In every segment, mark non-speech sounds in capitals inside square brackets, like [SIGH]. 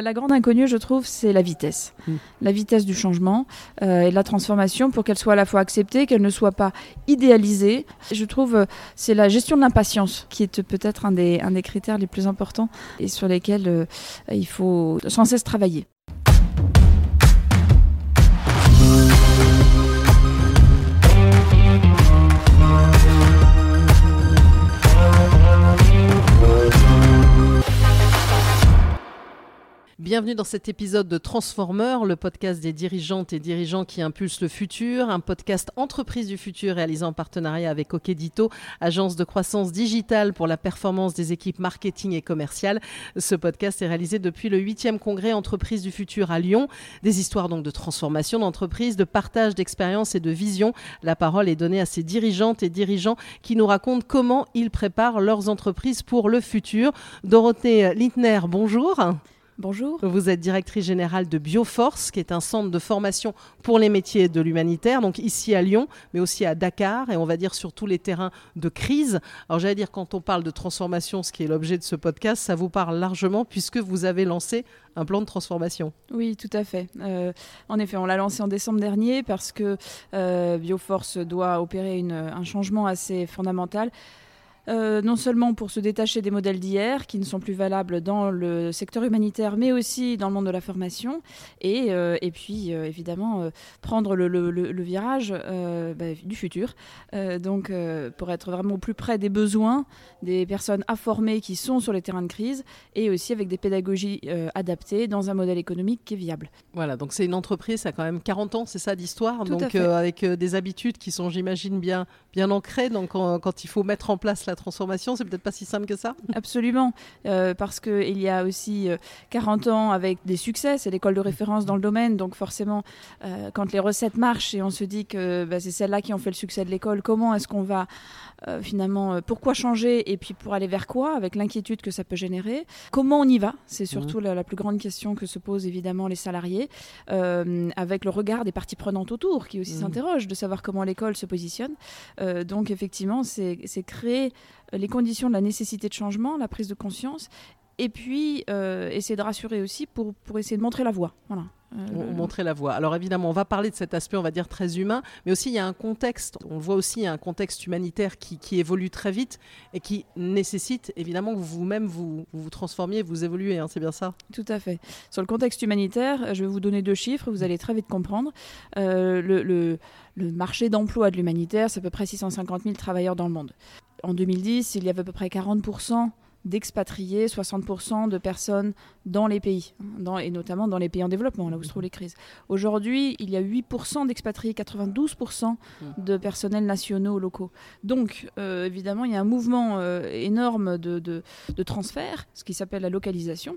La grande inconnue, je trouve, c'est la vitesse. Mm. La vitesse du changement euh, et de la transformation pour qu'elle soit à la fois acceptée, qu'elle ne soit pas idéalisée. Je trouve euh, c'est la gestion de l'impatience qui est peut-être un des, un des critères les plus importants et sur lesquels euh, il faut sans cesse travailler. Bienvenue dans cet épisode de Transformer, le podcast des dirigeantes et dirigeants qui impulsent le futur, un podcast entreprise du futur réalisé en partenariat avec Okedito, agence de croissance digitale pour la performance des équipes marketing et commerciales. Ce podcast est réalisé depuis le 8e congrès entreprise du futur à Lyon. Des histoires donc de transformation d'entreprise, de partage d'expériences et de vision. La parole est donnée à ces dirigeantes et dirigeants qui nous racontent comment ils préparent leurs entreprises pour le futur. Dorothée Lintner, bonjour. Bonjour. Vous êtes directrice générale de Bioforce, qui est un centre de formation pour les métiers de l'humanitaire, donc ici à Lyon, mais aussi à Dakar, et on va dire sur tous les terrains de crise. Alors j'allais dire, quand on parle de transformation, ce qui est l'objet de ce podcast, ça vous parle largement, puisque vous avez lancé un plan de transformation. Oui, tout à fait. Euh, en effet, on l'a lancé en décembre dernier parce que euh, Bioforce doit opérer une, un changement assez fondamental. Euh, non seulement pour se détacher des modèles d'hier qui ne sont plus valables dans le secteur humanitaire, mais aussi dans le monde de la formation, et, euh, et puis euh, évidemment prendre le, le, le virage bah, du futur, donc pour être vraiment au plus près des besoins des personnes à former qui sont sur les terrains de crise, et aussi avec des pédagogies adaptées dans un modèle économique qui est viable. Voilà, donc c'est une entreprise, ça a quand même 40 ans, c'est ça d'histoire, donc avec des habitudes qui sont, j'imagine, bien, bien ancrées, donc quand, quand il faut mettre en place la transformation, c'est peut-être pas si simple que ça? Absolument, euh, parce qu'il y a aussi euh, 40 ans avec des succès, c'est l'école de référence dans le domaine, donc forcément, euh, quand les recettes marchent et on se dit que bah, c'est celles-là qui ont fait le succès de l'école, comment est-ce qu'on va euh, finalement, pourquoi changer et puis pour aller vers quoi, avec l'inquiétude que ça peut générer? Comment on y va? C'est surtout mmh. la, la, plus grande question que se posent évidemment les salariés, euh, avec le regard des parties prenantes autour qui aussi mmh. s'interrogent de savoir comment l'école se positionne. Donc effectivement, c'est créer les conditions de la nécessité de changement, la prise de conscience, et puis euh, essayer de rassurer aussi pour, pour essayer de montrer la voie. Voilà. Euh, montrer la voie. Alors évidemment, on va parler de cet aspect, on va dire, très humain, mais aussi il y a un contexte, on voit aussi il y a un contexte humanitaire qui, qui, évolue très vite et qui nécessite évidemment que vous-même vous, vous, vous transformiez, vous évoluez, hein, c'est bien ça? Tout à fait. Sur le contexte humanitaire, je vais vous donner deux chiffres, vous allez très vite comprendre. Euh, le, le, le marché d'emploi de l'humanitaire, c'est à peu près 650 000 travailleurs dans le monde. En 2010, il y avait à peu près 40% d'expatriés, 60% de personnes dans les pays, dans, et notamment dans les pays en développement, là où se trouvent les crises. Aujourd'hui, il y a 8% d'expatriés, 92% de personnels nationaux locaux. Donc, euh, évidemment, il y a un mouvement euh, énorme de, de, de transfert, ce qui s'appelle la localisation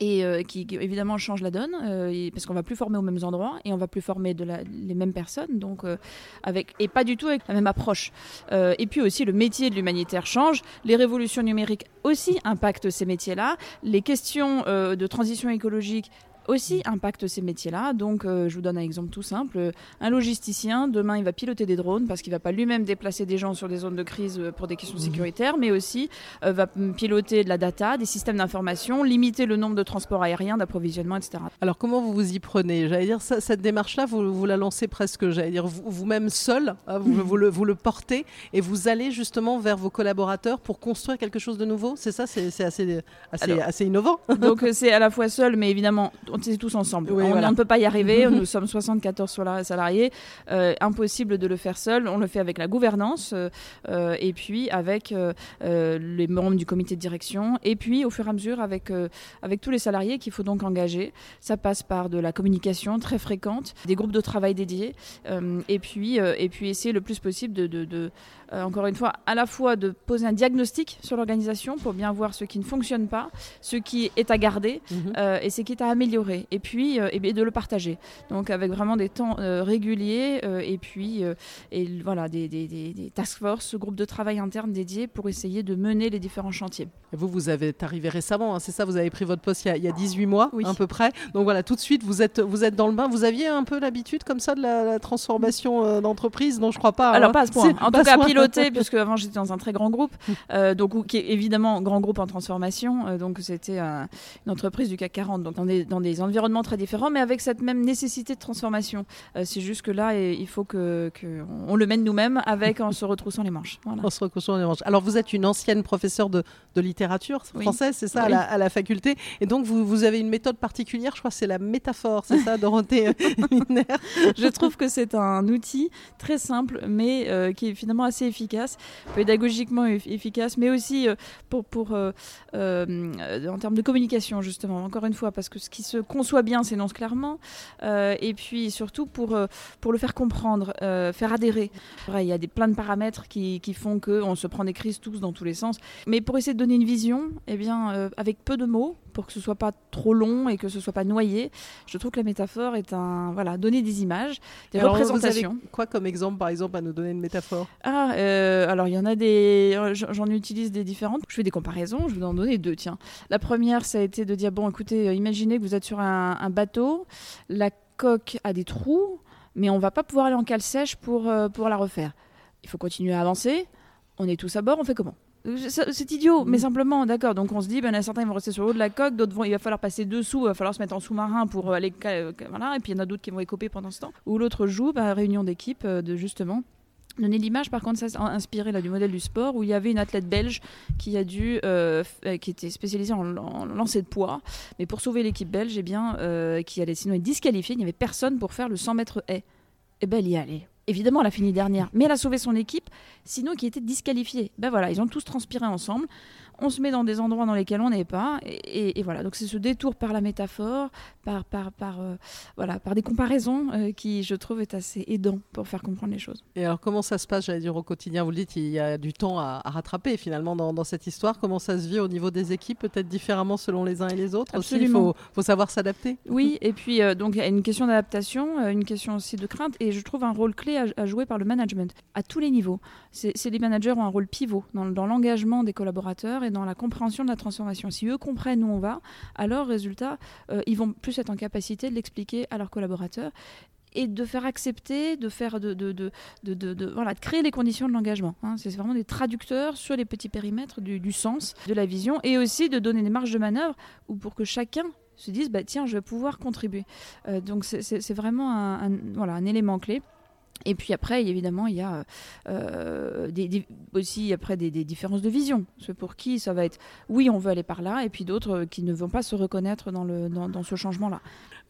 et euh, qui, évidemment change la donne euh, parce qu'on va plus former aux mêmes endroits et on va plus former de les mêmes personnes donc euh, avec et pas du tout avec la même approche. Et puis aussi le métier de l'humanitaire change les révolutions numériques aussi impactent ces métiers là les questions de transition écologique aussi impacte ces métiers-là. Donc, euh, je vous donne un exemple tout simple. Un logisticien, demain, il va piloter des drones parce qu'il ne va pas lui-même déplacer des gens sur des zones de crise pour des questions mmh. sécuritaires, mais aussi euh, va piloter de la data, des systèmes d'information, limiter le nombre de transports aériens, d'approvisionnement, etc. Alors, comment vous vous y prenez? J'allais dire, ça, cette démarche-là, vous, vous, la lancez presque, j'allais dire, vous-même vous seul, hein, vous, mmh. vous, le, vous le portez et vous allez justement vers vos collaborateurs pour construire quelque chose de nouveau? C'est ça C'est assez, assez, Alors, assez innovant. Donc, c'est à la fois seul, mais évidemment, c'est tous ensemble. Oui, on, voilà. on, ne peut pas y arriver. [LAUGHS] Nous sommes 74 salariés. Euh, impossible de le faire seul. On le fait avec la gouvernance euh, et puis avec euh, les membres du comité de direction et puis au fur et à mesure avec, avec tous les salariés qu'il faut donc engager. Ça passe par de la communication très fréquente, des groupes de travail dédiés et, puis, et puis essayer le plus possible de, de, de encore une fois, à la fois de poser un diagnostic sur l'organisation pour bien voir ce qui ne fonctionne pas, ce qui est à garder mmh. et ce qui est à améliorer l'améliorer et puis et de le partager. Donc avec vraiment des temps réguliers et puis et voilà des, des, des, task force, groupes de travail interne dédiés pour essayer de mener les différents chantiers. Et vous, vous avez arrivé récemment, hein, c'est ça Vous avez pris votre poste il y a, 18 mois à peu près. Donc voilà, tout de suite, vous êtes, vous êtes dans le bain. Vous aviez un peu l'habitude comme ça de la, transformation d'entreprise? Non, je crois pas. Alors hein. pas à ce point. En tout cas, piloter, [LAUGHS] puisque avant j'étais dans un très grand groupe, [LAUGHS] donc qui est évidemment grand groupe en transformation. donc c'était une entreprise du CAC 40, donc dans des, dans des environnements très différents, mais avec cette même nécessité de transformation. c'est juste que là, il faut que, on le mène nous-mêmes avec en se retroussant les manches. En se retroussant les manches. Alors vous êtes une ancienne professeure de, de littérature française, c'est ça, à, la, faculté, et donc vous, vous, avez une méthode particulière. Je crois que c'est la métaphore, c'est ça, Dorothée [LAUGHS] Miner Je trouve que c'est un outil très simple, mais euh, qui est finalement assez efficace, pédagogiquement efficace, mais aussi euh, pour, pour euh, en termes de communication justement. Encore une fois, parce que ce qui se conçoit bien s'énonce clairement, et puis surtout pour pour le faire comprendre, faire adhérer. il y a des plein de paramètres qui, qui font que on se prend des crises tous dans tous les sens. Mais pour essayer de donner une vision, eh bien, avec peu de mots, pour que ce soit pas trop long et que ce soit pas noyé. Je trouve que la métaphore est un voilà donner des images, des représentations. quoi comme exemple par exemple à nous donner une métaphore? Ah euh, alors il y en a des, j'en utilise des différentes. Je fais des comparaisons. Je vais en donner deux. Tiens, la première ça a été de dire bon écoutez, euh, imaginez que vous êtes sur un, bateau, la coque a des trous, mais on va pas pouvoir aller en cale sèche pour euh, pour la refaire. Il faut continuer à avancer. On est tous à bord. On fait comment? C'est idiot, mais mm. simplement, d'accord. Donc on se dit, ben, certains vont rester sur le haut de la coque, d'autres vont, il va falloir passer dessous, il va falloir se mettre en sous-marin pour aller, voilà. Et puis il y en a d'autres qui vont écoper pendant ce temps. Ou l'autre joue, bah, réunion d'équipe, euh, de justement donner l'image par contre ça inspiré là du modèle du sport où il y avait une athlète belge qui a dû euh, euh, qui était spécialisée en, lancer de poids mais pour sauver l'équipe belge eh bien qui allait sinon être disqualifiée il n'y avait personne pour faire le 100 mètres haie et eh ben elle y allait Évidemment, elle a fini dernière, mais elle a sauvé son équipe, sinon qui était disqualifiée. Ben voilà, ils ont tous transpiré ensemble on se met dans des endroits dans lesquels on n'est pas. Et, voilà, donc c'est ce détour par la métaphore, par, par, par, euh, voilà, par des comparaisons euh, qui, je trouve, est assez aidant pour faire comprendre les choses. Et alors, comment ça se passe, j'allais dire, au quotidien? Vous le dites, il y a du temps à, rattraper finalement dans, dans, cette histoire. Comment ça se vit au niveau des équipes, peut-être différemment selon les uns et les autres Absolument. il faut, savoir s'adapter. Oui, et puis, euh, donc, il y a une question d'adaptation, une question aussi de crainte, et je trouve un rôle clé à, jouer par le management, à tous les niveaux. C'est les managers ont un rôle pivot dans, l'engagement des collaborateurs et dans la compréhension de la transformation. Si eux comprennent où on va, alors, résultat, euh, ils vont plus être en capacité de l'expliquer à leurs collaborateurs et de faire accepter, de faire de, de, de, de voilà, de créer les conditions de l'engagement. Hein. C'est vraiment des traducteurs sur les petits périmètres du, du, sens, de la vision, et aussi de donner des marges de manœuvre ou pour que chacun se dise bah, tiens, je vais pouvoir contribuer. Euh, donc c'est vraiment un, voilà, un élément clé. Et puis après, évidemment, il y a euh, des, aussi après des, différences de vision. Ceux pour qui ça va être oui, on veut aller par là, et puis d'autres qui ne vont pas se reconnaître dans, le, dans, ce changement-là.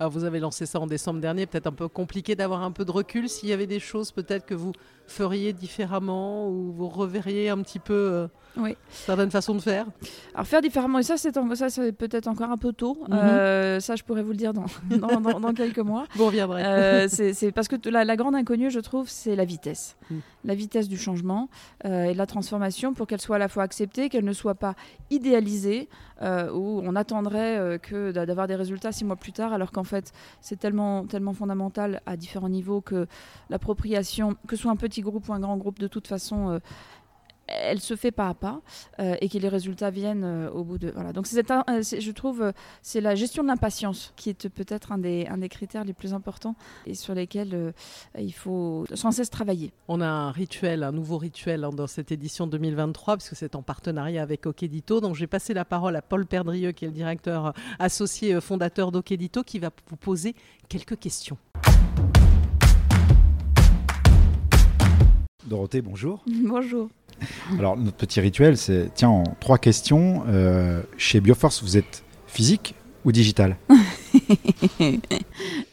Alors vous avez lancé ça en décembre dernier, peut-être un peu compliqué d'avoir un peu de recul. S'il y avait des choses peut-être que vous feriez différemment ou vous reverriez un petit peu euh, oui. certaines façons de faire Alors faire différemment, et ça c'est ça c'est peut-être encore un peu tôt. Mhm. Euh, ça je pourrais vous le dire dans, [LAUGHS] dans, quelques mois. Vous reviendrez. Euh, c'est parce que la, la, grande inconnue, je trouve, c'est la vitesse. Mm. La vitesse du changement euh, et de la transformation pour qu'elle soit à la fois acceptée, qu'elle ne soit pas idéalisée, où on attendrait que d'avoir des résultats six mois plus tard, alors qu'en fait c'est tellement, tellement fondamental à différents niveaux que l'appropriation, que ce soit un petit groupe ou un grand groupe, de toute façon, euh, elle se fait pas à pas euh, et que les résultats viennent euh, au bout de voilà donc c'est je trouve c'est la gestion de l'impatience qui est peut-être un des un des critères les plus importants et sur lesquels il faut sans cesse travailler on a un rituel un nouveau rituel hein, dans cette édition 2023 puisque c'est en partenariat avec Okedito donc j'ai passé la parole à Paul Perdrieux qui est le directeur associé fondateur d'Okedito qui va vous poser quelques questions Dorothée, bonjour. Bonjour. [LAUGHS] Alors, notre petit rituel, c'est, tiens, en trois questions. Euh, chez Bioforce, vous êtes physique ou digital [LAUGHS]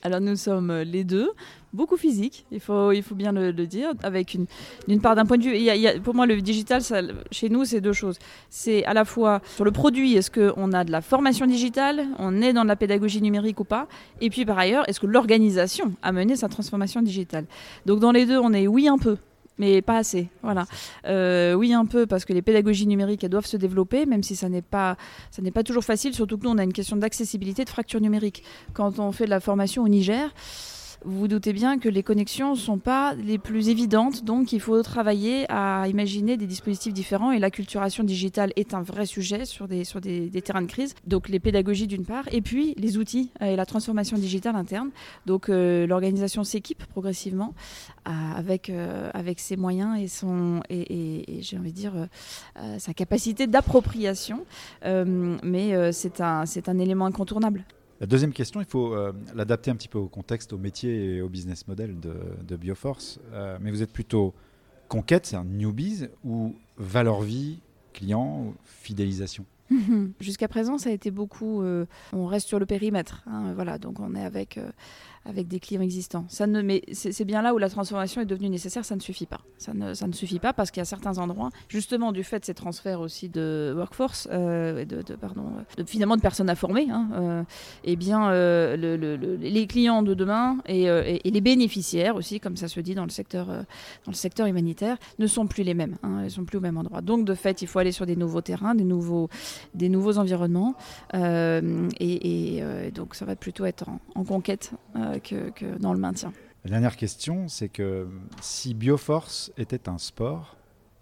Alors, nous sommes les deux. Beaucoup physique, il faut, il faut bien le, dire, avec une, d'une part d'un point de vue, pour moi le digital, chez nous, c'est deux choses. C'est à la fois sur le produit, est-ce qu'on a de la formation digitale, on est dans de la pédagogie numérique ou pas, et puis par ailleurs, est-ce que l'organisation a mené sa transformation digitale? Donc dans les deux, on est oui un peu, mais pas assez. Voilà. Euh, oui, un peu, parce que les pédagogies numériques, elles doivent se développer, même si ça n'est pas, ça n'est pas toujours facile, surtout que nous, on a une question d'accessibilité, de fracture numérique. Quand on fait de la formation au Niger, vous vous doutez bien que les connexions ne sont pas les plus évidentes, donc il faut travailler à imaginer des dispositifs différents et l'acculturation digitale est un vrai sujet sur des, sur des, terrains de crise. Donc les pédagogies d'une part, et puis les outils euh, et la transformation digitale interne. Donc euh, l'organisation s'équipe progressivement euh, avec, avec ses moyens et, son, et, j'ai envie de dire sa capacité d'appropriation, mais c'est un, un élément incontournable. La deuxième question, il faut euh, l'adapter un petit peu au contexte, au métier et au business model de, Bioforce. Euh, mais vous êtes plutôt conquête, c'est un newbies, ou valeur vie, client, fidélisation? [LAUGHS] Jusqu'à présent, ça a été beaucoup. Euh, on reste sur le périmètre. Hein, voilà, donc on est avec avec des clients existants. Ça ne, mais c'est bien là où la transformation est devenue nécessaire, ça ne suffit pas. Ça ne, ça ne suffit pas parce qu'il y a certains endroits, justement du fait de ces transferts aussi de workforce, euh, de, pardon, finalement de personnes à former, hein, euh, eh bien euh, les clients de demain et, et, les bénéficiaires aussi, comme ça se dit dans le secteur, dans le secteur humanitaire, ne sont plus les mêmes. Hein, ils sont plus au même endroit. Donc de fait, il faut aller sur des nouveaux terrains, des nouveaux, des nouveaux environnements, et, donc ça va plutôt être en, en conquête que, dans le maintien. La dernière question, c'est que si Bioforce était un sport,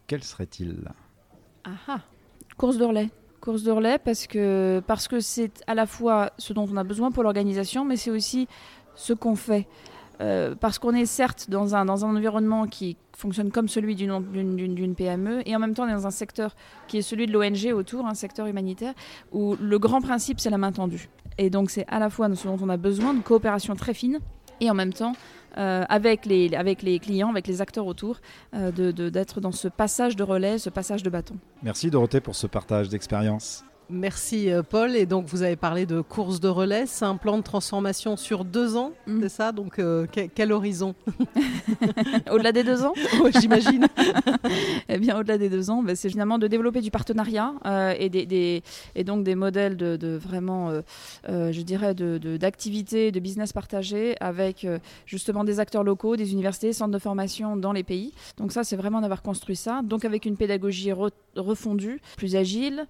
quel serait-il? Ah ah Course de relais. Course de relais parce que parce que c'est à la fois ce dont on a besoin pour l'organisation, mais c'est aussi ce qu'on fait. Euh, parce qu'on est certes dans un, environnement qui fonctionne comme celui d'une PME et en même temps dans un secteur qui est celui de l'ONG autour, un secteur humanitaire, où le grand principe c'est la main tendue. Et donc c'est à la fois ce dont on a besoin, de coopération très fine, et en même temps euh, avec, les, avec les clients, avec les acteurs autour, euh, d'être dans ce passage de relais, ce passage de bâton. Merci Dorothée pour ce partage d'expérience. Merci euh, Paul. Et donc vous avez parlé de course de relais. C'est un plan de transformation sur deux ans, mm. c'est ça? Donc euh, quel, horizon? [LAUGHS] Au-delà des deux ans? [LAUGHS] J'imagine. [LAUGHS] eh bien au-delà des deux ans, ben, c'est finalement de développer du partenariat euh, et, des, et donc des modèles de, vraiment, je dirais, d'activités, de, de, business partagé avec justement des acteurs locaux, des universités, centres de formation dans les pays. Donc ça, c'est vraiment d'avoir construit ça. Donc avec une pédagogie refondue, plus agile,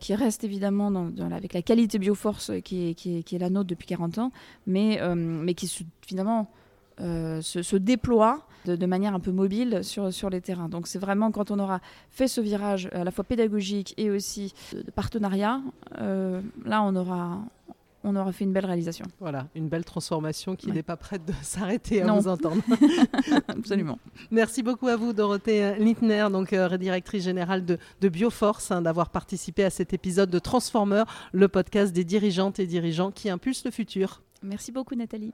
qui reste évidemment dans, avec la qualité Bioforce qui est, la nôtre depuis 40 ans, mais, euh, mais qui finalement euh, se, déploie de, manière un peu mobile sur, sur les terrains. Donc c'est vraiment quand on aura fait ce virage à la fois pédagogique et aussi de, partenariat, euh, là on aura, on aura fait une belle réalisation. Voilà, une belle transformation qui n'est pas prête de [LAUGHS] s'arrêter à vous entendre. [LAUGHS] [LAUGHS] Absolument. Merci beaucoup à vous, Dorothée Littner, donc euh, directrice générale de, Bioforce, hein, d'avoir participé à cet épisode de Transformer, le podcast des dirigeantes et dirigeants qui impulsent le futur. Merci beaucoup, Nathalie.